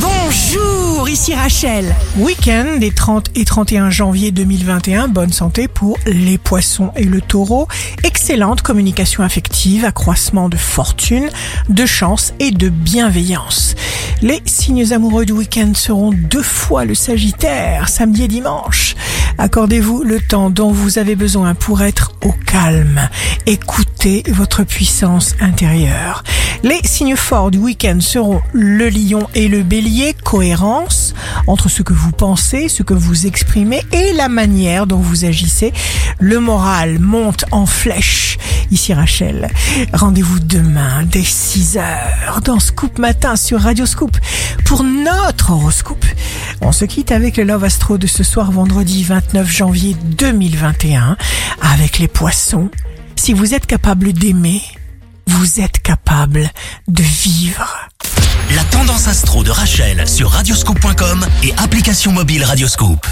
Bonjour, ici Rachel. Week-end des 30 et 31 janvier 2021, bonne santé pour les poissons et le taureau. Excellente communication affective, accroissement de fortune, de chance et de bienveillance. Les signes amoureux du week-end seront deux fois le Sagittaire, samedi et dimanche. Accordez-vous le temps dont vous avez besoin pour être au calme. Écoutez votre puissance intérieure. Les signes forts du week-end seront le lion et le bélier, cohérence entre ce que vous pensez, ce que vous exprimez et la manière dont vous agissez. Le moral monte en flèche. Ici Rachel, rendez-vous demain dès 6 heures dans Scoop Matin sur Radio Scoop pour notre horoscope. On se quitte avec le Love Astro de ce soir vendredi 29 janvier 2021 avec les poissons. Si vous êtes capable d'aimer, vous êtes de vivre. La tendance astro de Rachel sur radioscope.com et application mobile Radioscope.